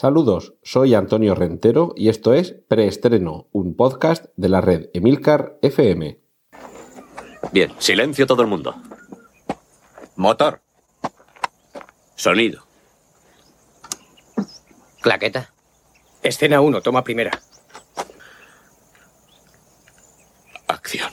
Saludos, soy Antonio Rentero y esto es Preestreno, un podcast de la red Emilcar FM. Bien, silencio todo el mundo. Motor. Sonido. Claqueta. Escena 1, toma primera. Acción.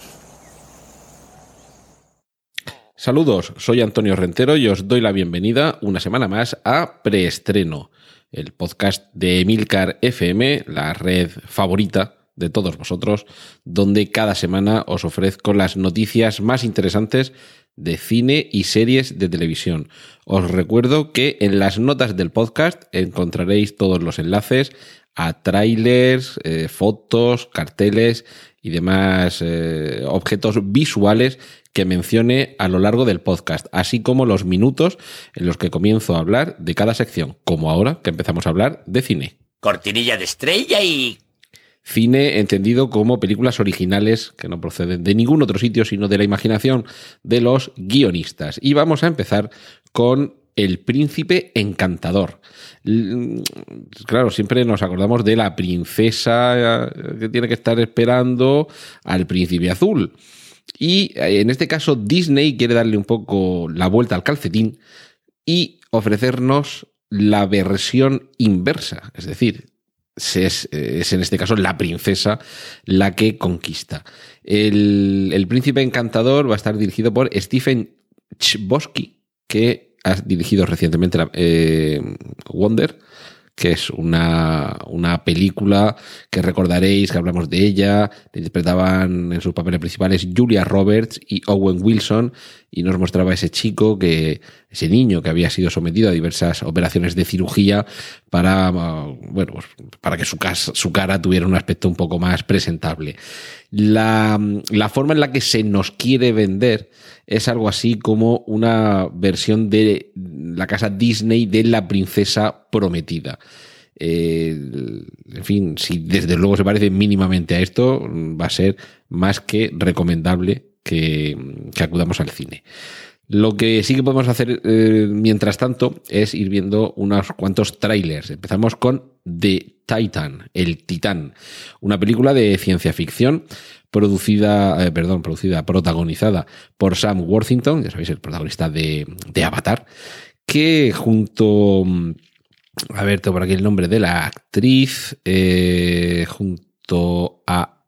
Saludos, soy Antonio Rentero y os doy la bienvenida una semana más a Preestreno, el podcast de Emilcar FM, la red favorita de todos vosotros, donde cada semana os ofrezco las noticias más interesantes de cine y series de televisión. Os recuerdo que en las notas del podcast encontraréis todos los enlaces a trailers, eh, fotos, carteles y demás eh, objetos visuales que mencione a lo largo del podcast, así como los minutos en los que comienzo a hablar de cada sección, como ahora que empezamos a hablar de cine. Cortinilla de estrella y... Cine entendido como películas originales que no proceden de ningún otro sitio, sino de la imaginación de los guionistas. Y vamos a empezar con el príncipe encantador. Claro, siempre nos acordamos de la princesa que tiene que estar esperando al príncipe azul. Y eh, en este caso Disney quiere darle un poco la vuelta al calcetín y ofrecernos la versión inversa. Es decir, es, en este caso la princesa la que conquista. El príncipe encantador va a estar dirigido por Stephen Chbosky, que ha dirigido recientemente eh, Wonder, que es una, una, película que recordaréis que hablamos de ella, interpretaban en sus papeles principales Julia Roberts y Owen Wilson, y nos mostraba ese chico, que, ese niño que había sido sometido a diversas operaciones de cirugía para, bueno, pues, para que su, su cara tuviera un aspecto un poco más presentable. La, la forma en la que se nos quiere vender es algo así como una versión de la casa Disney de la princesa prometida. Eh, en fin, si desde luego se parece mínimamente a esto, va a ser más que recomendable que, acudamos al cine. Lo que sí que podemos hacer eh, mientras tanto es ir viendo unos cuantos trailers. Empezamos con The Titan, El Titán, una película de ciencia ficción producida, eh, perdón, producida, protagonizada por Sam Worthington, ya sabéis, el protagonista de, Avatar, que junto, a ver, tengo por aquí el nombre de la actriz, eh, junto a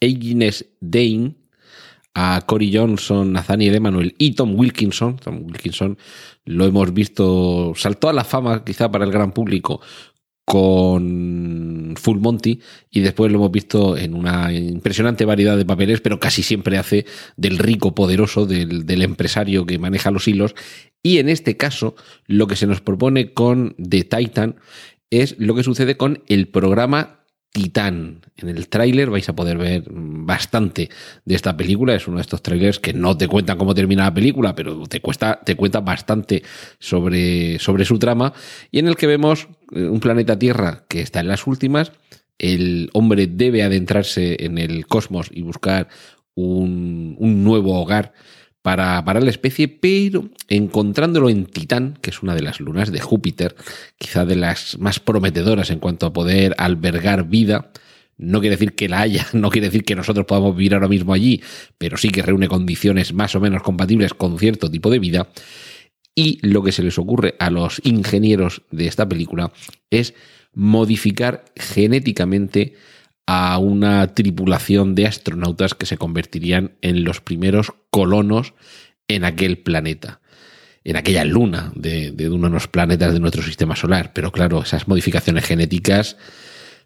Agnes Dane, a Cory Johnson, Nathaniel Emanuel y Tom Wilkinson. Tom Wilkinson lo hemos visto, saltó a la fama quizá para el gran público con Full Monty y después lo hemos visto en una impresionante variedad de papeles, pero casi siempre hace del rico poderoso, del, del, empresario que maneja los hilos. Y en este caso, lo que se nos propone con The Titan es lo que sucede con el programa Titán. En el tráiler vais a poder ver bastante de esta película. Es uno de estos trailers que no te cuentan cómo termina la película, pero te, cuesta, te cuenta bastante sobre, sobre su trama. Y en el que vemos eh, un planeta Tierra que está en las últimas. El hombre debe adentrarse en el cosmos y buscar un, un nuevo hogar para, para la especie, pero encontrándolo en Titán, que es una de las lunas de Júpiter, quizá de las más prometedoras en cuanto a poder albergar vida, no quiere decir que la haya, no quiere decir que nosotros podamos vivir ahora mismo allí, pero sí que reúne condiciones más o menos compatibles con cierto tipo de vida. Y lo que se les ocurre a los ingenieros de esta película es modificar genéticamente a una tripulación de astronautas que se convertirían en los primeros colonos en aquel planeta, en aquella luna de, uno de los planetas de nuestro sistema solar. Pero claro, esas modificaciones genéticas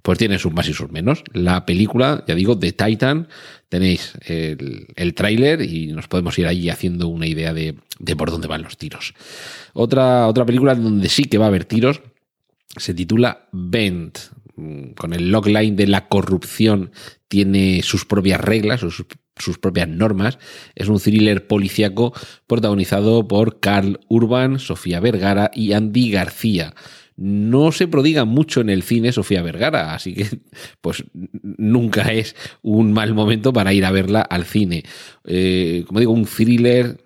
pues tienen sus más y sus menos. La película, ya digo, de Titan, tenéis el, el tráiler y nos podemos ir ahí haciendo una idea de, de, por dónde van los tiros. Otra, otra película donde sí que va a haber tiros se titula Bent, con el logline de la corrupción tiene sus propias reglas, sus, propias normas. Es un thriller policíaco protagonizado por Carl Urban, Sofía Vergara y Andy García. No se prodiga mucho en el cine Sofía Vergara, así que pues nunca es un mal momento para ir a verla al cine. Eh, como digo, un thriller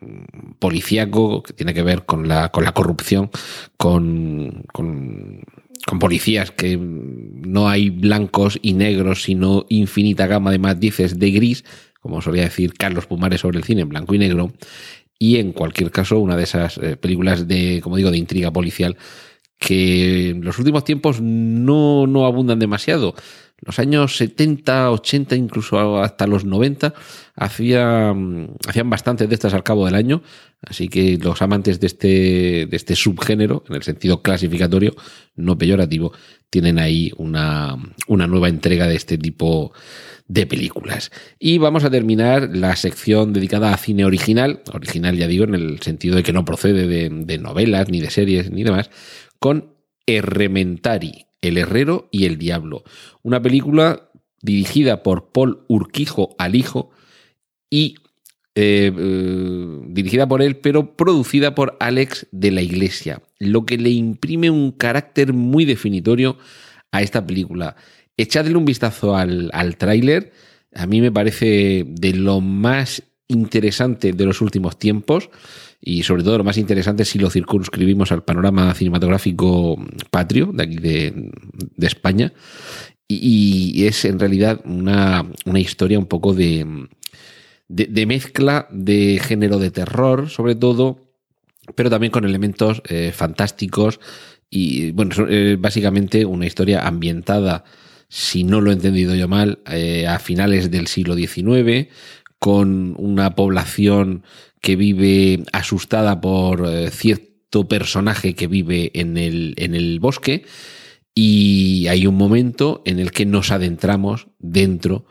policíaco que tiene que ver con la, con la corrupción, con, con con policías que no hay blancos y negros, sino infinita gama de matices de gris, como solía decir Carlos Pumares sobre el cine en blanco y negro, y en cualquier caso una de esas eh, películas de, como digo, de intriga policial que en los últimos tiempos no, no abundan demasiado. Los años 70, 80, incluso hasta los 90, hacían, hacían bastantes de estas al cabo del año. Así que los amantes de este, de este subgénero, en el sentido clasificatorio, no peyorativo, tienen ahí una, una nueva entrega de este tipo de películas. Y vamos a terminar la sección dedicada a cine original, original ya digo, en el sentido de que no procede de, de novelas, ni de series, ni demás, con Errementari, El Herrero y el Diablo. Una película dirigida por Paul Urquijo Alijo y eh, eh, dirigida por él, pero producida por Alex de la Iglesia, lo que le imprime un carácter muy definitorio a esta película. Echadle un vistazo al, al tráiler, a mí me parece de lo más interesante de los últimos tiempos y sobre todo lo más interesante si lo circunscribimos al panorama cinematográfico patrio de aquí de, España. Y, es en realidad una, una historia un poco de, de, mezcla de género de terror sobre todo pero también con elementos eh, fantásticos. Y bueno, eh, básicamente una historia ambientada si no lo he entendido yo mal, eh, a finales del siglo XIX, con una población que vive asustada por eh, cierto personaje que vive en el, en el bosque y hay un momento en el que nos adentramos dentro,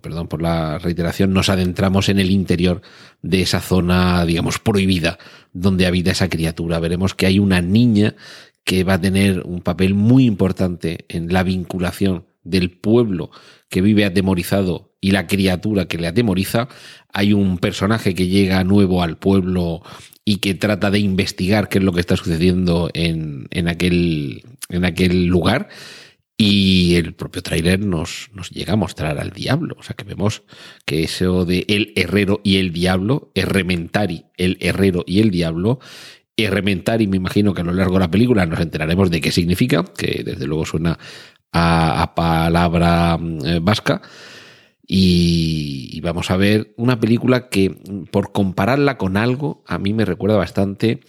perdón por la reiteración, nos adentramos en el interior de esa zona, digamos, prohibida donde habita esa criatura. Veremos que hay una niña que va a tener un papel muy importante en la vinculación del pueblo que vive atemorizado y la criatura que le atemoriza, hay un personaje que llega nuevo al pueblo y que trata de investigar qué es lo que está sucediendo en, en, aquel, en aquel lugar. Y el propio tráiler nos, nos llega a mostrar al diablo. O sea que vemos que eso de el herrero y el diablo, Errementari, el herrero y el diablo, Errementari, me imagino que a lo largo de la película nos enteraremos de qué significa, que desde luego suena a, palabra eh, vasca. Y, y, vamos a ver una película que, por compararla con algo, a mí me recuerda bastante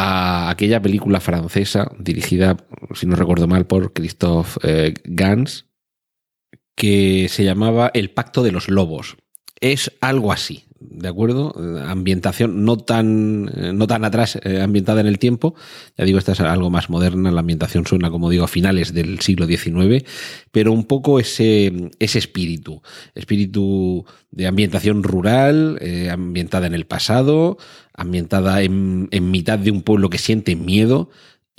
a aquella película francesa dirigida, si no recuerdo mal, por Christophe eh, Gans, que se llamaba El Pacto de los Lobos. Es algo así, ¿de acuerdo? Ambientación no tan, no tan atrás, eh, ambientada en el tiempo. Ya digo, esta es algo más moderna, la ambientación suena, como digo, a finales del siglo XIX, pero un poco ese, ese espíritu, espíritu de ambientación rural, eh, ambientada en el pasado, ambientada en, en mitad de un pueblo que siente miedo,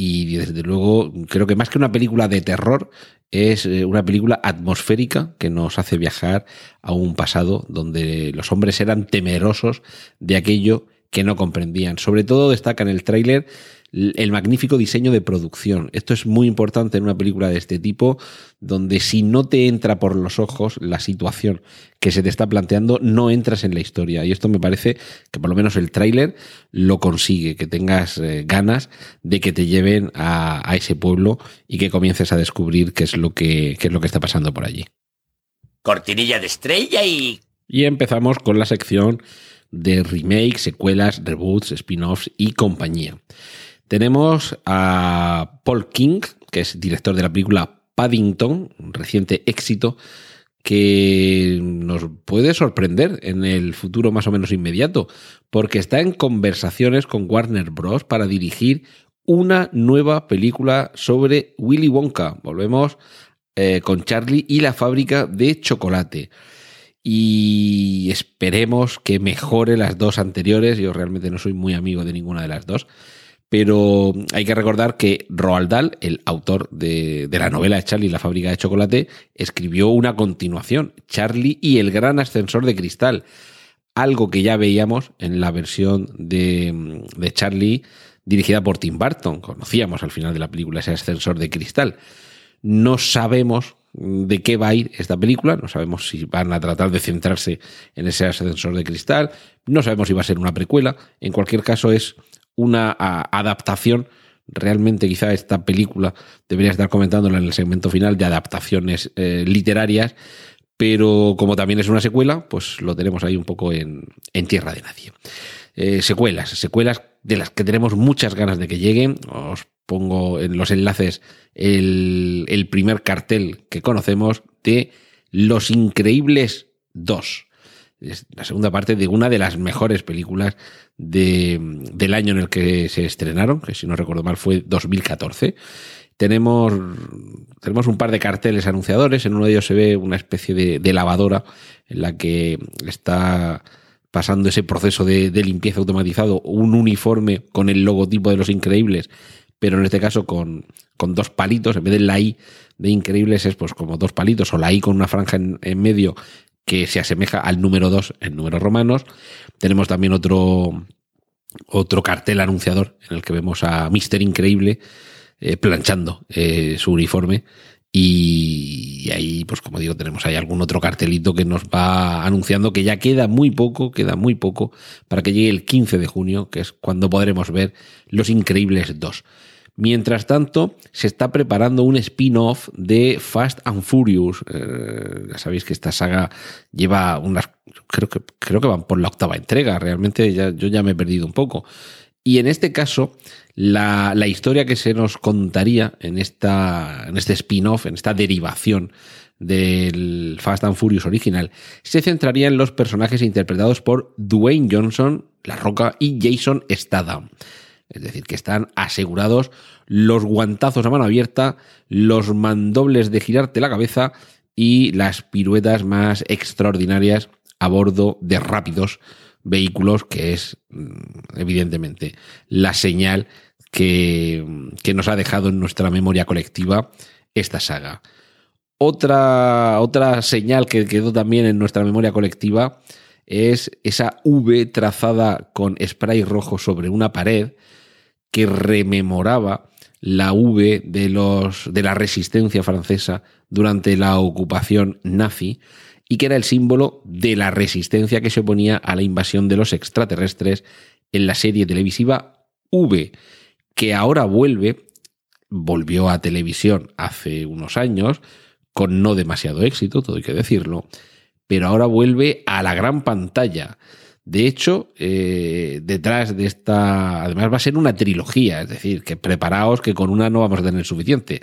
y desde luego creo que más que una película de terror es eh, una película atmosférica que nos hace viajar a un pasado donde los hombres eran temerosos de aquello que no comprendían. Sobre todo destaca en el tráiler el magnífico diseño de producción. Esto es muy importante en una película de este tipo, donde si no te entra por los ojos la situación que se te está planteando, no entras en la historia. Y esto me parece que por lo menos el tráiler lo consigue, que tengas eh, ganas de que te lleven a, a, ese pueblo y que comiences a descubrir qué es lo que, qué es lo que está pasando por allí. Cortinilla de estrella y... Y empezamos con la sección de remakes, secuelas, reboots, spin-offs y compañía. Tenemos a Paul King, que es director de la película Paddington, un reciente éxito que nos puede sorprender en el futuro más o menos inmediato, porque está en conversaciones con Warner Bros. para dirigir una nueva película sobre Willy Wonka. Volvemos eh, con Charlie y la fábrica de chocolate y esperemos que mejore las dos anteriores. Yo realmente no soy muy amigo de ninguna de las dos. Pero hay que recordar que Roald Dahl, el autor de, la novela Charlie la fábrica de chocolate, escribió una continuación, Charlie y el gran ascensor de cristal. Algo que ya veíamos en la versión de, de Charlie dirigida por Tim Burton. Conocíamos al final de la película ese ascensor de cristal. No sabemos de qué va a ir esta película, no sabemos si van a tratar de centrarse en ese ascensor de cristal, no sabemos si va a ser una precuela, en cualquier caso es una adaptación Realmente quizá esta película debería estar comentándola en el segmento final de adaptaciones eh, literarias, pero como también es una secuela, pues lo tenemos ahí un poco en, tierra de nadie. Eh, secuelas, secuelas de las que tenemos muchas ganas de que lleguen. Os pongo en los enlaces el, el primer cartel que conocemos de Los Increíbles 2 es la segunda parte de una de las mejores películas de, del año en el que se estrenaron, que si no recuerdo mal fue 2014. Tenemos, tenemos un par de carteles anunciadores, en uno de ellos se ve una especie de, lavadora en la que está pasando ese proceso de, limpieza automatizado, un uniforme con el logotipo de los increíbles, pero en este caso con, con dos palitos, en vez de la I de increíbles es pues como dos palitos o la I con una franja en, en medio que se asemeja al número 2 en números romanos. Tenemos también otro, otro cartel anunciador en el que vemos a Mister Increíble eh, planchando eh, su uniforme. Y, ahí, pues como digo, tenemos ahí algún otro cartelito que nos va anunciando que ya queda muy poco, queda muy poco para que llegue el 15 de junio, que es cuando podremos ver Los Increíbles 2. Mientras tanto, se está preparando un spin-off de Fast and Furious. Eh, ya sabéis que esta saga lleva unas. Creo que, creo que van por la octava entrega. Realmente ya, yo ya me he perdido un poco. Y en este caso, la, la historia que se nos contaría en, esta, en este spin-off, en esta derivación del Fast and Furious original, se centraría en los personajes interpretados por Dwayne Johnson, La Roca y Jason Statham. Es decir, que están asegurados los guantazos a mano abierta, los mandobles de girarte la cabeza y las piruetas más extraordinarias a bordo de rápidos vehículos, que es mm, evidentemente la señal que, que nos ha dejado en nuestra memoria colectiva esta saga. Otra, otra señal que quedó también en nuestra memoria colectiva es esa V trazada con spray rojo sobre una pared que rememoraba la V de, los, de la resistencia francesa durante la ocupación nazi y que era el símbolo de la resistencia que se oponía a la invasión de los extraterrestres en la serie televisiva V, que ahora vuelve, volvió a televisión hace unos años, con no demasiado éxito, todo hay que decirlo, pero ahora vuelve a la gran pantalla de hecho, eh, detrás de esta, además va a ser una trilogía, es decir, que preparaos que con una no vamos a tener suficiente.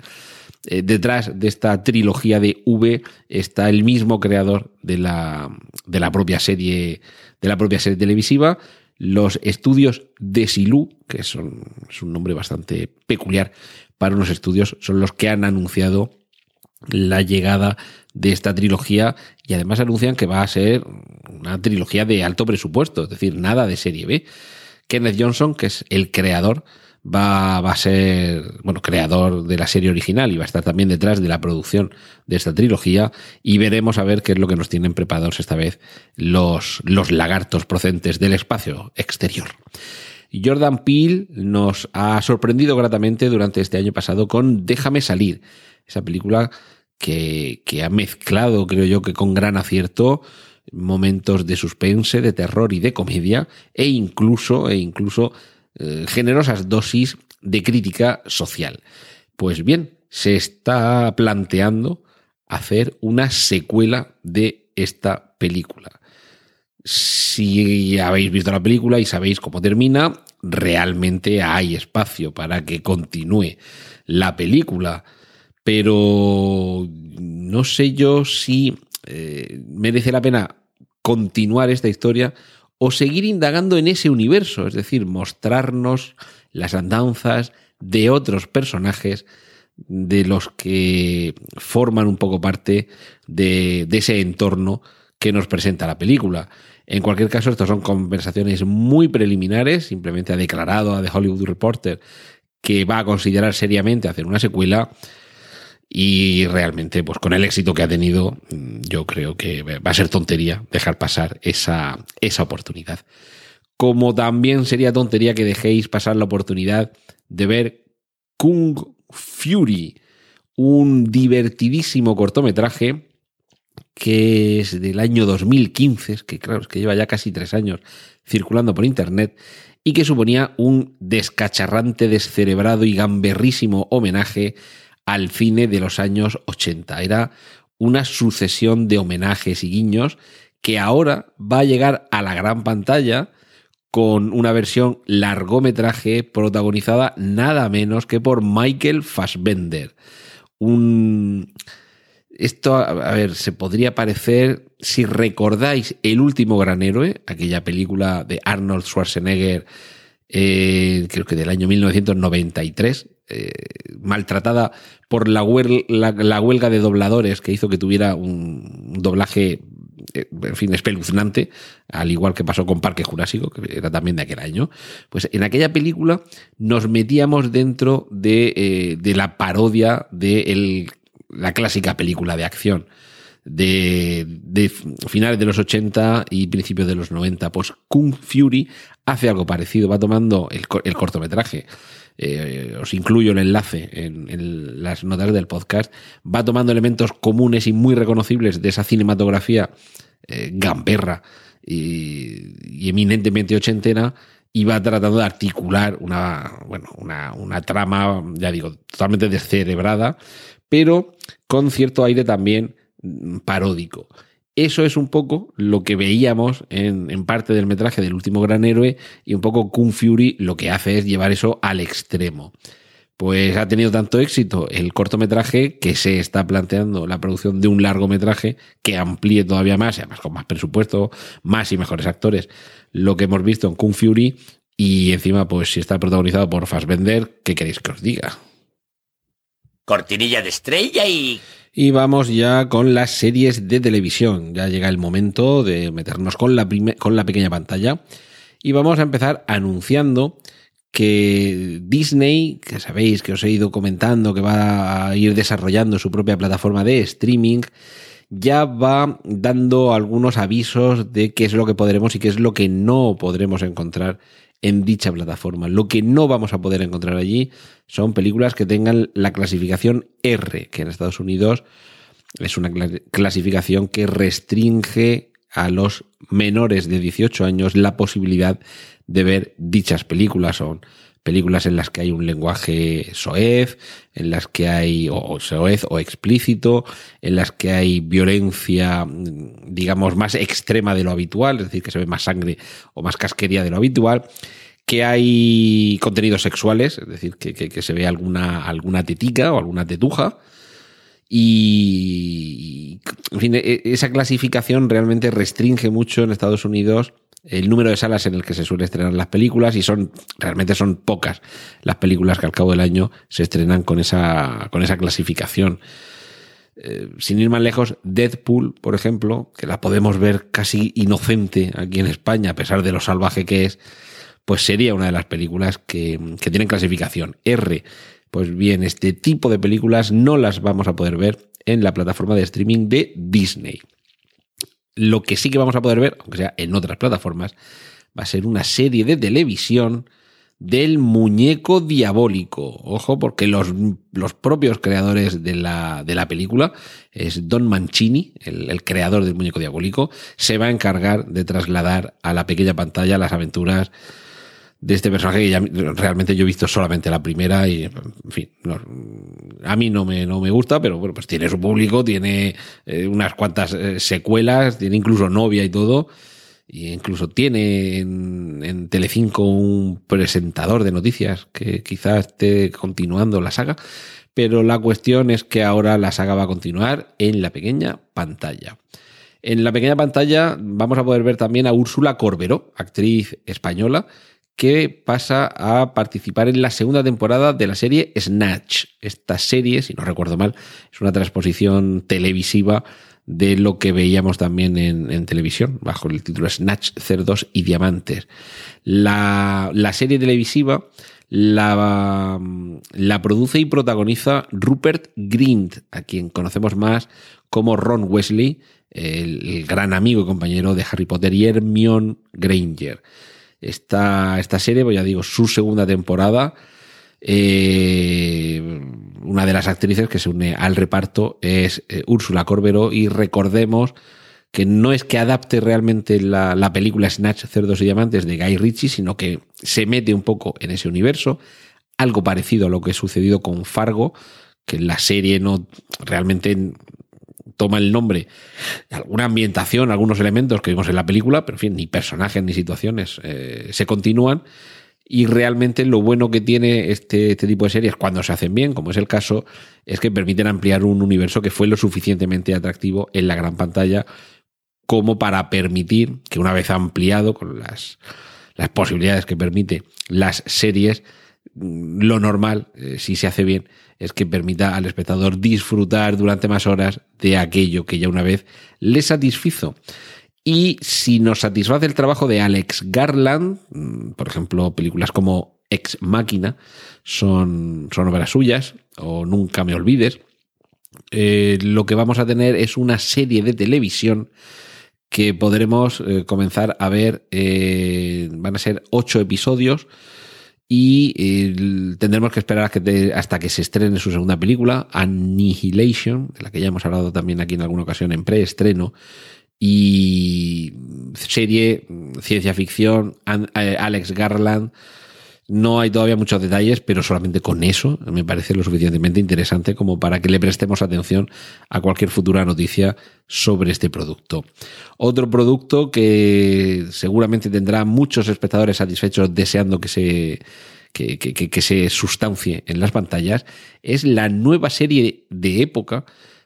Eh, detrás de esta trilogía de V está el mismo creador de la, de la propia serie, de la propia serie televisiva, los estudios de Silú, que son, es un nombre bastante peculiar para unos estudios, son los que han anunciado la llegada de esta trilogía y además anuncian que va a ser una trilogía de alto presupuesto, es decir, nada de serie B. Kenneth Johnson, que es el creador, va, va, a ser, bueno, creador de la serie original y va a estar también detrás de la producción de esta trilogía y veremos a ver qué es lo que nos tienen preparados esta vez los, los lagartos procedentes del espacio exterior. Jordan Peele nos ha sorprendido gratamente durante este año pasado con Déjame salir, esa película que, ha mezclado, creo yo, que con gran acierto momentos de suspense, de terror y de comedia, e incluso, e incluso eh, generosas dosis de crítica social. Pues bien, se está planteando hacer una secuela de esta película. Si habéis visto la película y sabéis cómo termina, realmente hay espacio para que continúe la película pero no sé yo si eh, merece la pena continuar esta historia o seguir indagando en ese universo, es decir, mostrarnos las andanzas de otros personajes de los que forman un poco parte de, de ese entorno que nos presenta la película. En cualquier caso, estas son conversaciones muy preliminares, simplemente ha declarado a The Hollywood Reporter que va a considerar seriamente hacer una secuela y realmente, pues con el éxito que ha tenido, yo creo que va a ser tontería dejar pasar esa, esa oportunidad. Como también sería tontería que dejéis pasar la oportunidad de ver Kung Fury, un divertidísimo cortometraje que es del año 2015, que claro, es que lleva ya casi tres años circulando por internet y que suponía un descacharrante, descerebrado y gamberrísimo homenaje al cine de los años 80. Era una sucesión de homenajes y guiños que ahora va a llegar a la gran pantalla con una versión largometraje protagonizada nada menos que por Michael Fassbender. Un... Esto, a ver, se podría parecer, si recordáis El último gran héroe, aquella película de Arnold Schwarzenegger, eh, creo que del año 1993, eh, maltratada por la, la, huelga de dobladores que hizo que tuviera un doblaje eh, en fin, espeluznante, al igual que pasó con Parque Jurásico, que era también de aquel año, pues en aquella película nos metíamos dentro de, eh, la parodia de la clásica película de acción de, finales de los 80 y principios de los 90. Pues Kung Fury hace algo parecido, va tomando el, cortometraje. Eh, os incluyo el enlace en, las notas del podcast, va tomando elementos comunes y muy reconocibles de esa cinematografía eh, gamberra y, eminentemente ochentera y va tratando de articular una, bueno, una, una trama, ya digo, totalmente descerebrada, pero con cierto aire también paródico. Eso es un poco lo que veíamos en, parte del metraje del último gran héroe y un poco Kung Fury lo que hace es llevar eso al extremo. Pues ha tenido tanto éxito el cortometraje que se está planteando la producción de un largometraje que amplíe todavía más, además con más presupuesto, más y mejores actores, lo que hemos visto en Kung Fury y encima pues si está protagonizado por Fassbender, ¿qué queréis que os diga? Cortinilla de estrella y y vamos ya con las series de televisión. Ya llega el momento de meternos con la, con la pequeña pantalla. Y vamos a empezar anunciando que Disney, que sabéis que os he ido comentando que va a ir desarrollando su propia plataforma de streaming, ya va dando algunos avisos de qué es lo que podremos y qué es lo que no podremos encontrar en dicha plataforma. Lo que no vamos a poder encontrar allí son películas que tengan la clasificación R, que en Estados Unidos es una clasificación que restringe a los menores de 18 años la posibilidad de ver dichas películas. Son películas en las que hay un lenguaje soez, en las que hay o soez o explícito, en las que hay violencia, digamos, más extrema de lo habitual, es decir, que se ve más sangre o más casquería de lo habitual, que hay contenidos sexuales, es decir, que, se ve alguna, alguna tetica o alguna tetuja. Y, en fin, e, esa clasificación realmente restringe mucho en Estados Unidos el número de salas en el que se suele estrenar las películas y son realmente son pocas las películas que al cabo del año se estrenan con esa, con esa clasificación. Eh, sin ir más lejos, Deadpool, por ejemplo, que la podemos ver casi inocente aquí en España, a pesar de lo salvaje que es, pues sería una de las películas que, que tienen clasificación R. Pues bien, este tipo de películas no las vamos a poder ver en la plataforma de streaming de Disney. Lo que sí que vamos a poder ver, aunque sea en otras plataformas, va a ser una serie de televisión del muñeco diabólico. Ojo, porque los, los propios creadores de la, de la, película, es Don Mancini, el, el, creador del muñeco diabólico, se va a encargar de trasladar a la pequeña pantalla las aventuras de este personaje que ya realmente yo he visto solamente la primera y, en fin, a mí no me, no me gusta, pero bueno, pues tiene su público, tiene eh, unas cuantas eh, secuelas, tiene incluso novia y todo, y incluso tiene en, en Telecinco un presentador de noticias que quizás esté continuando la saga, pero la cuestión es que ahora la saga va a continuar en la pequeña pantalla. En la pequeña pantalla vamos a poder ver también a Úrsula Corberó, actriz española, que pasa a participar en la segunda temporada de la serie Snatch. Esta serie, si no recuerdo mal, es una transposición televisiva de lo que veíamos también en, televisión, bajo el título Snatch, Cerdos y Diamantes. La, serie televisiva la, la, produce y protagoniza Rupert Grint, a quien conocemos más como Ron Wesley, el, el gran amigo y compañero de Harry Potter y Hermione Granger esta, esta serie, pues ya digo, su segunda temporada. Eh, una de las actrices que se une al reparto es eh, Úrsula Corberó y recordemos que no es que adapte realmente la, la, película Snatch, Cerdos y Diamantes de Guy Ritchie, sino que se mete un poco en ese universo, algo parecido a lo que ha sucedido con Fargo, que la serie no realmente toma el nombre alguna ambientación, algunos elementos que vimos en la película, pero en fin, ni personajes ni situaciones eh, se continúan. Y realmente lo bueno que tiene este, este, tipo de series cuando se hacen bien, como es el caso, es que permiten ampliar un universo que fue lo suficientemente atractivo en la gran pantalla como para permitir que una vez ampliado con las, las posibilidades que permite las series, lo normal, eh, si se hace bien, es que permita al espectador disfrutar durante más horas de aquello que ya una vez le satisfizo. Y si nos satisface el trabajo de Alex Garland, mm, por ejemplo, películas como Ex Máquina son, son obras suyas, o Nunca me olvides, eh, lo que vamos a tener es una serie de televisión que podremos eh, comenzar a ver, van a ser ocho episodios y tendremos que esperar hasta que se estrene su segunda película, Annihilation, de la que ya hemos hablado también aquí en alguna ocasión en preestreno, y serie, ciencia ficción, eh, Alex Garland. No hay todavía muchos detalles, pero solamente con eso me parece lo suficientemente interesante como para que le prestemos atención a cualquier futura noticia sobre este producto. Otro producto que seguramente tendrá muchos espectadores satisfechos deseando que se, que, que, se sustancie en las pantallas es la nueva serie de época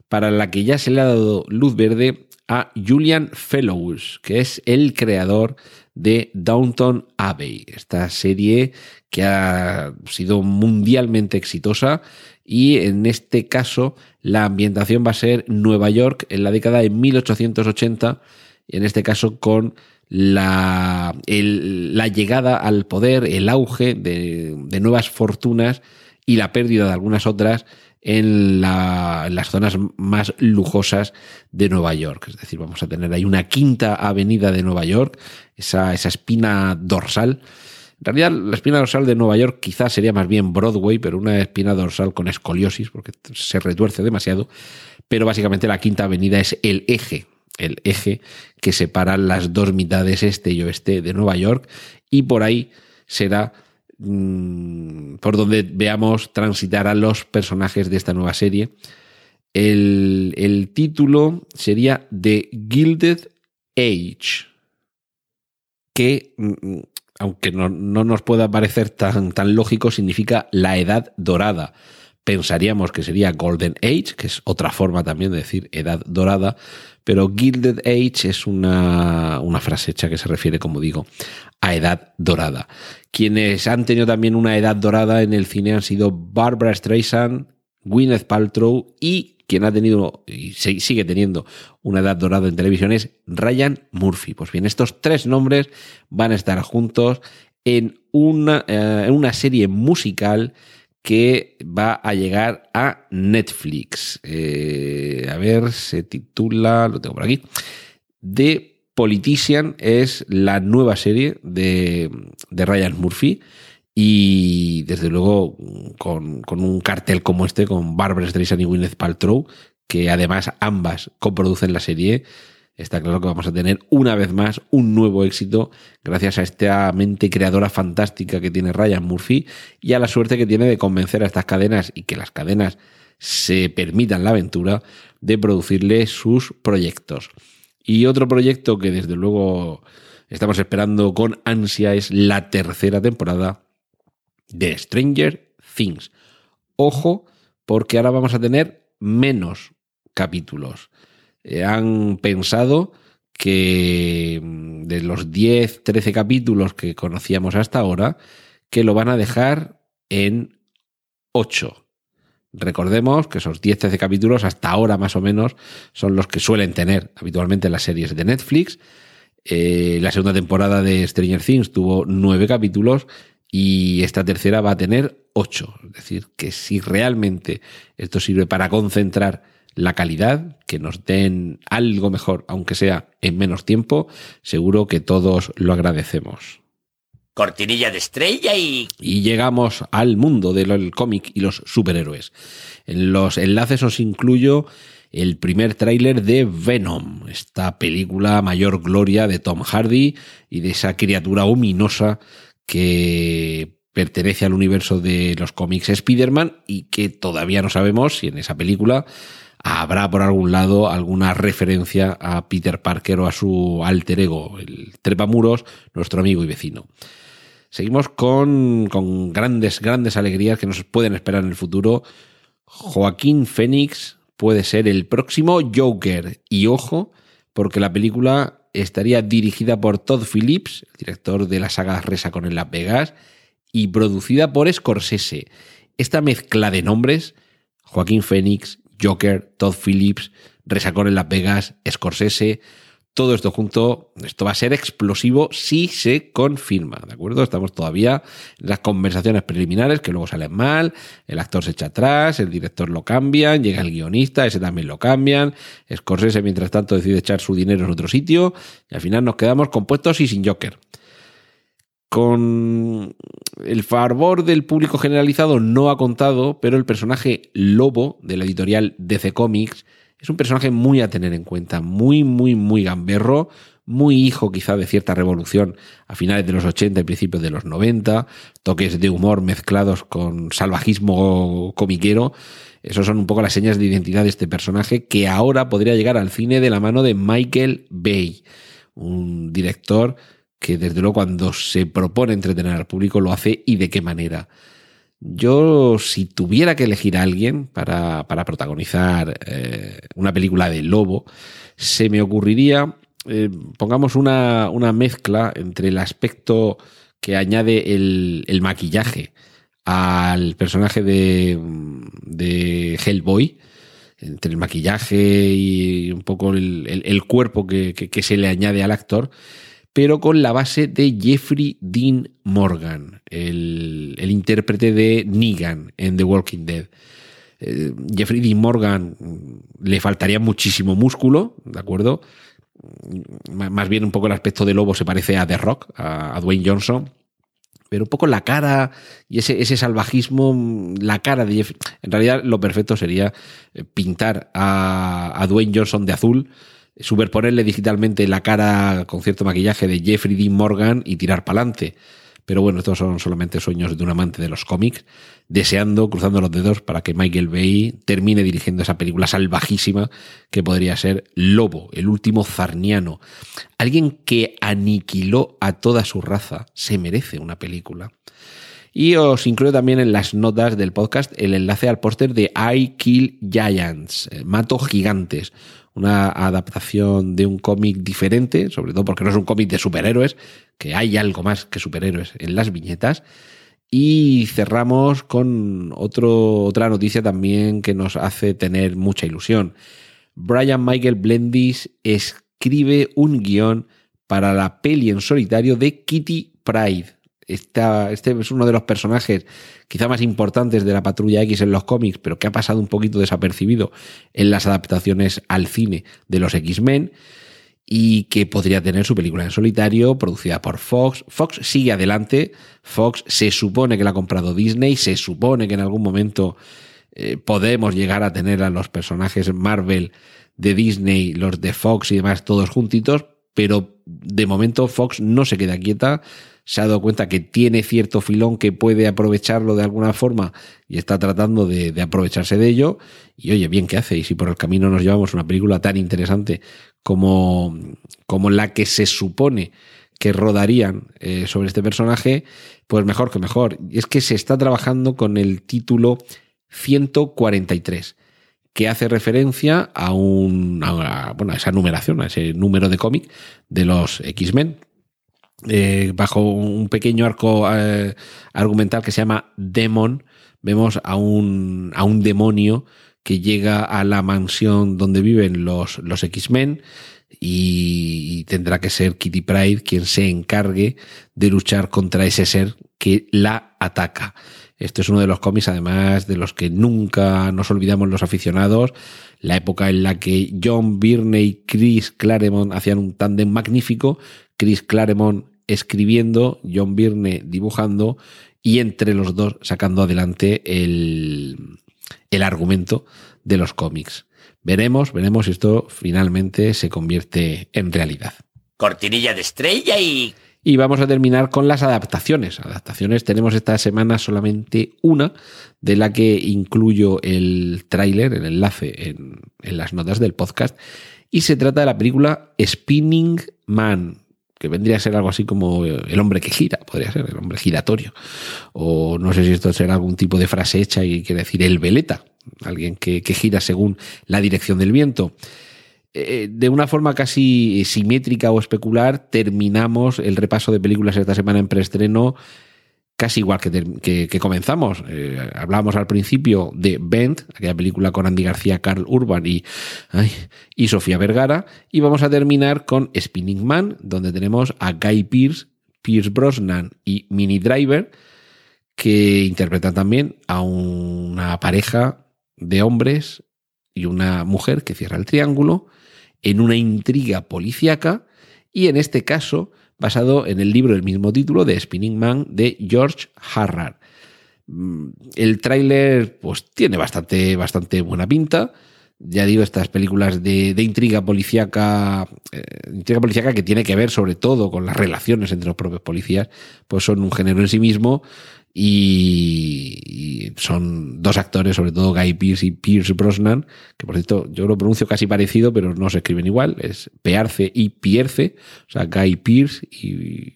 para la que ya se le ha dado luz verde a Julian Fellows, que es el creador de Downton Abbey, esta serie que ha sido mundialmente exitosa. Y en este caso la ambientación va a ser Nueva York en la década de 1880, y en este caso con la, la llegada al poder, el auge de, de nuevas fortunas y la pérdida de algunas otras en, las zonas más lujosas de Nueva York. Es decir, vamos a tener ahí una quinta avenida de Nueva York, esa, esa espina dorsal. En realidad, la espina dorsal de Nueva York quizás sería más bien Broadway, pero una espina dorsal con escoliosis, porque se retuerce demasiado. Pero básicamente la quinta avenida es el eje, el eje que separa las dos mitades este y oeste de Nueva York, y por ahí será Mm, por donde veamos transitar a los personajes de esta nueva serie. El, título sería The Gilded Age, que, mm, mm, aunque no, nos pueda parecer tan, tan lógico, significa la edad dorada pensaríamos que sería Golden Age, que es otra forma también de decir edad dorada, pero Gilded Age es una, una frase hecha que se refiere, como digo, a edad dorada. Quienes han tenido también una edad dorada en el cine han sido Barbara Streisand, Gwyneth Paltrow y quien ha tenido y sigue teniendo una edad dorada en televisión es Ryan Murphy. Pues bien, estos tres nombres van a estar juntos en una, eh, en una serie musical que va a llegar a Netflix. Eh, a ver, se titula, lo tengo por aquí, The Politician es la nueva serie de, Ryan Murphy y desde luego con, un cartel como este, con Barbara Streisand y Gwyneth Paltrow, que además ambas coproducen la serie, está claro que vamos a tener una vez más un nuevo éxito gracias a esta mente creadora fantástica que tiene Ryan Murphy y a la suerte que tiene de convencer a estas cadenas y que las cadenas se permitan la aventura de producirle sus proyectos. Y otro proyecto que desde luego estamos esperando con ansia es la tercera temporada de Stranger Things. Ojo, porque ahora vamos a tener menos capítulos. Eh, han pensado que mm, de los 10, 13 capítulos que conocíamos hasta ahora, que lo van a dejar en 8. Recordemos que esos 10, 13 capítulos hasta ahora más o menos son los que suelen tener habitualmente las series de Netflix. Eh, la segunda temporada de Stranger Things tuvo 9 capítulos y esta tercera va a tener 8. Es decir, que si realmente esto sirve para concentrar la calidad, que nos den algo mejor, aunque sea en menos tiempo, seguro que todos lo agradecemos. Cortinilla de estrella y... Y llegamos al mundo del cómic y los superhéroes. En los enlaces os incluyo el primer tráiler de Venom, esta película mayor gloria de Tom Hardy y de esa criatura ominosa que pertenece al universo de los cómics Spider-Man y que todavía no sabemos si en esa película habrá por algún lado alguna referencia a Peter Parker o a su alter ego, el Trepamuros, nuestro amigo y vecino. Seguimos con, con grandes, grandes alegrías que nos pueden esperar en el futuro. Joaquín Phoenix puede ser el próximo Joker. Y ojo, porque la película estaría dirigida por Todd Phillips, el director de la saga Resa con en Las Vegas, y producida por Scorsese. Esta mezcla de nombres, Joaquín Phoenix, Joker, Todd Phillips, Resacón en Las Vegas, Scorsese, todo esto junto, esto va a ser explosivo si se confirma, ¿de acuerdo? Estamos todavía en las conversaciones preliminares que luego salen mal, el actor se echa atrás, el director lo cambian, llega el guionista, ese también lo cambian, Scorsese mientras tanto decide echar su dinero en otro sitio y al final nos quedamos compuestos y sin Joker. Con el favor del público generalizado no ha contado, pero el personaje Lobo de la editorial DC Comics es un personaje muy a tener en cuenta, muy, muy, muy gamberro, muy hijo quizá de cierta revolución a finales de los 80 y principios de los 90, toques de humor mezclados con salvajismo comiquero. Esos son un poco las señas de identidad de este personaje que ahora podría llegar al cine de la mano de Michael Bay, un director que desde luego cuando se propone entretener al público lo hace y de qué manera. Yo, si tuviera que elegir a alguien para, protagonizar eh, una película de lobo, se me ocurriría, eh, pongamos una, mezcla entre el aspecto que añade el, maquillaje al personaje de, de, Hellboy, entre el maquillaje y un poco el, cuerpo que, que se le añade al actor, pero con la base de Jeffrey Dean Morgan, el, intérprete de Negan en The Walking Dead. Eh, Jeffrey Dean Morgan mm, le faltaría muchísimo músculo, ¿de acuerdo? Más bien un poco el aspecto de lobo se parece a The Rock, a, Dwayne Johnson, pero un poco la cara y ese, ese, salvajismo, mm, la cara de Jeffrey. En realidad, lo perfecto sería eh, pintar a Dwayne Johnson de azul superponerle digitalmente la cara con cierto maquillaje de Jeffrey Dean Morgan y tirar para adelante. Pero bueno, estos son solamente sueños de un amante de los cómics, deseando, cruzando los dedos para que Michael Bay termine dirigiendo esa película salvajísima que podría ser Lobo, el último zarniano. Alguien que aniquiló a toda su raza se merece una película. Y os incluyo también en las notas del podcast el enlace al póster de I Kill Giants, eh, Mato Gigantes, una adaptación de un cómic diferente, sobre todo porque no es un cómic de superhéroes, que hay algo más que superhéroes en las viñetas. Y cerramos con otro, otra noticia también que nos hace tener mucha ilusión. Brian Michael Blendis escribe un guion para la peli en solitario de Kitty Pride este es uno de los personajes quizá más importantes de la Patrulla X en los cómics, pero que ha pasado un poquito desapercibido en las adaptaciones al cine de los X-Men y que podría tener su película en solitario, producida por Fox. Fox sigue adelante, Fox se supone que la ha comprado Disney, se supone que en algún momento eh, podemos llegar a tener a los personajes Marvel de Disney, los de Fox y demás, todos juntitos, pero de momento Fox no se queda quieta, se ha dado cuenta que tiene cierto filón que puede aprovecharlo de alguna forma y está tratando de, aprovecharse de ello. Y oye, bien que hace. Y si por el camino nos llevamos una película tan interesante como, como la que se supone que rodarían eh, sobre este personaje, pues mejor que mejor. Y es que se está trabajando con el título 143 que hace referencia a, un, bueno, a esa numeración, a ese número de cómic de los X-Men, eh, bajo un pequeño arco eh, argumental que se llama Demon, vemos a un, a un demonio que llega a la mansión donde viven los, los X-Men y tendrá que ser Kitty Pride quien se encargue de luchar contra ese ser que la ataca. Este es uno de los cómics, además, de los que nunca nos olvidamos los aficionados. La época en la que John Byrne y Chris Claremont hacían un tándem magnífico. Chris Claremont escribiendo, John Byrne dibujando y entre los dos sacando adelante el, el argumento de los cómics. Veremos, veremos si esto finalmente se convierte en realidad. Cortinilla de estrella y... Y vamos a terminar con las adaptaciones. Adaptaciones tenemos esta semana solamente una, de la que incluyo el tráiler, el enlace en, en las notas del podcast. Y se trata de la película Spinning Man, que vendría a ser algo así como el hombre que gira, podría ser el hombre giratorio. O no sé si esto será algún tipo de frase hecha y quiere decir el veleta, alguien que, que gira según la dirección del viento. Eh, de una forma casi simétrica o especular, terminamos el repaso de películas esta semana en preestreno casi igual que, que, comenzamos. Eh, hablábamos al principio de Bent, aquella película con Andy García, Carl Urban y, y Sofía Vergara, y vamos a terminar con Spinning Man, donde tenemos a Guy Pierce, Pierce Brosnan y Mini Driver, que interpretan también a una pareja de hombres y una mujer que cierra el triángulo en una intriga policíaca y en este caso basado en el libro del mismo título de Spinning Man de George Harrar. Mm, el tráiler pues tiene bastante, bastante buena pinta. Ya digo, estas películas de, intriga policíaca, eh, intriga policíaca que tiene que ver sobre todo con las relaciones entre los propios policías, pues son un género en sí mismo y, son dos actores, sobre todo Guy Pearce y Pierce Brosnan, que por cierto yo lo pronuncio casi parecido, pero no se escriben igual, es Pearce y Pierce, o sea, Guy Pearce y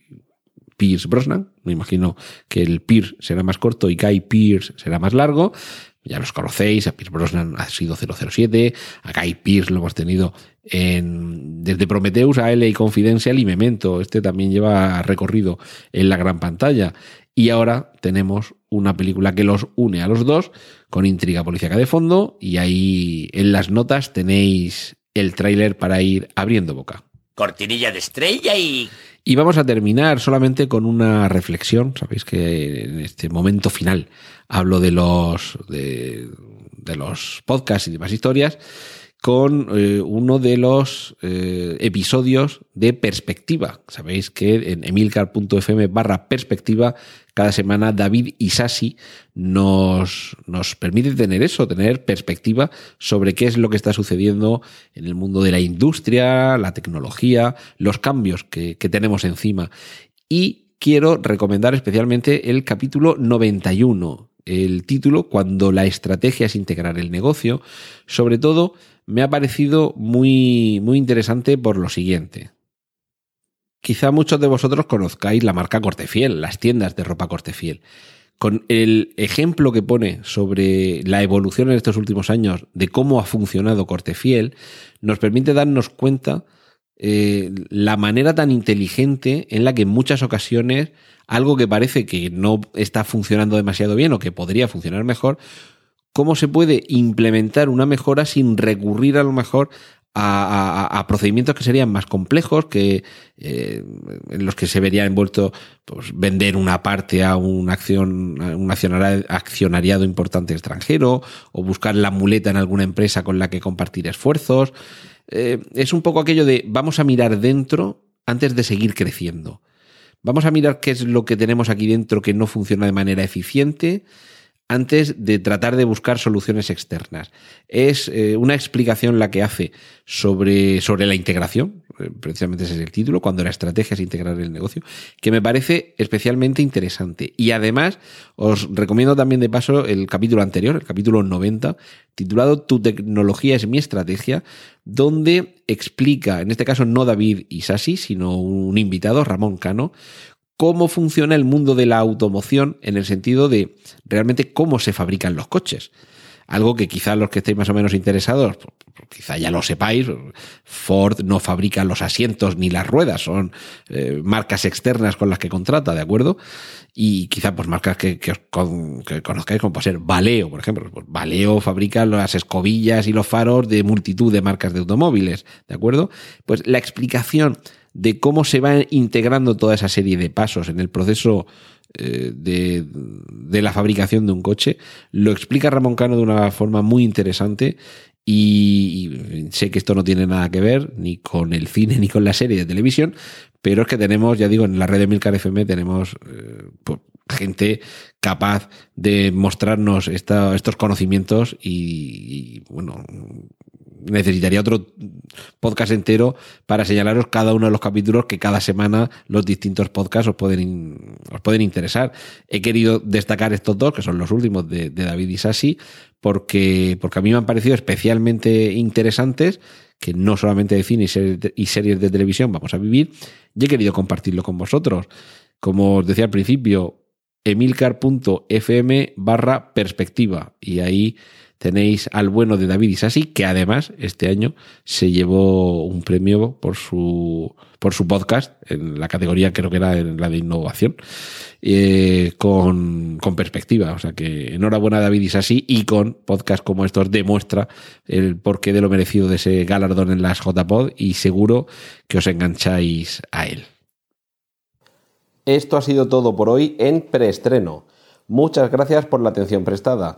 Pierce Brosnan. Me imagino que el Pierce será más corto y Guy Pierce será más largo. Ya los conocéis, a Pierce Brosnan ha sido 007, a Guy Pierce lo hemos tenido en, desde Prometheus a LA Confidential y Memento. Este también lleva recorrido en la gran pantalla. Y ahora tenemos una película que los une a los dos con intriga policíaca de fondo y ahí en las notas tenéis el tráiler para ir abriendo boca. Cortinilla de estrella y... Y vamos a terminar solamente con una reflexión. Sabéis que en este momento final hablo de los, de, los podcasts y demás historias con eh, uno de los eh, episodios de perspectiva. Sabéis que en emilcar.fm barra perspectiva cada semana David Isasi nos, nos permite tener eso, tener perspectiva sobre qué es lo que está sucediendo en el mundo de la industria, la tecnología, los cambios que, que tenemos encima. Y quiero recomendar especialmente el capítulo 91, el título, Cuando la estrategia es integrar el negocio, sobre todo me ha parecido muy, muy interesante por lo siguiente. Quizá muchos de vosotros conozcáis la marca Cortefiel, las tiendas de ropa Cortefiel. Con el ejemplo que pone sobre la evolución en estos últimos años de cómo ha funcionado Cortefiel, nos permite darnos cuenta eh, la manera tan inteligente en la que en muchas ocasiones algo que parece que no está funcionando demasiado bien o que podría funcionar mejor, cómo se puede implementar una mejora sin recurrir a lo mejor a, procedimientos que serían más complejos, que eh, en los que se vería envuelto pues, vender una parte a una acción, un accionariado importante extranjero, o buscar la muleta en alguna empresa con la que compartir esfuerzos. Eh, es un poco aquello de vamos a mirar dentro antes de seguir creciendo. Vamos a mirar qué es lo que tenemos aquí dentro que no funciona de manera eficiente antes de tratar de buscar soluciones externas. Es eh, una explicación la que hace sobre, sobre la integración, eh, precisamente ese es el título, cuando la estrategia es integrar el negocio, que me parece especialmente interesante. Y además os recomiendo también de paso el capítulo anterior, el capítulo 90, titulado Tu tecnología es mi estrategia, donde explica, en este caso no David Isasi, sino un invitado, Ramón Cano, cómo funciona el mundo de la automoción en el sentido de realmente cómo se fabrican los coches. Algo que quizá los que estéis más o menos interesados, quizá ya lo sepáis, Ford no fabrica los asientos ni las ruedas, son eh, marcas externas con las que contrata, ¿de acuerdo? Y quizá pues marcas que, que, conozcáis como puede ser Valeo, por ejemplo. Pues Valeo fabrica las escobillas y los faros de multitud de marcas de automóviles, ¿de acuerdo? Pues la explicación de cómo se va integrando toda esa serie de pasos en el proceso eh, de, de, la fabricación de un coche. Lo explica Ramón Cano de una forma muy interesante y, sé que esto no tiene nada que ver ni con el cine ni con la serie de televisión, pero es que tenemos, ya digo, en la red de Milcar FM tenemos eh, gente capaz de mostrarnos estos conocimientos y, bueno, necesitaría otro podcast entero para señalaros cada uno de los capítulos que cada semana los distintos podcasts os pueden, os pueden interesar. He querido destacar estos dos, que son los últimos de, David y Sassi, porque, porque a mí me han parecido especialmente interesantes, que no solamente de cine y series de televisión vamos a vivir, y he querido compartirlo con vosotros. Como os decía al principio, emilcar.fm barra perspectiva. Y ahí tenéis al bueno de David Isasi, que además este año se llevó un premio por su, por su podcast, en la categoría creo que era la de innovación, eh, con, con, perspectiva. O sea que enhorabuena David Isasi y con podcast como estos demuestra el porqué de lo merecido de ese galardón en las JPod y seguro que os engancháis a él. Esto ha sido todo por hoy en preestreno. Muchas gracias por la atención prestada.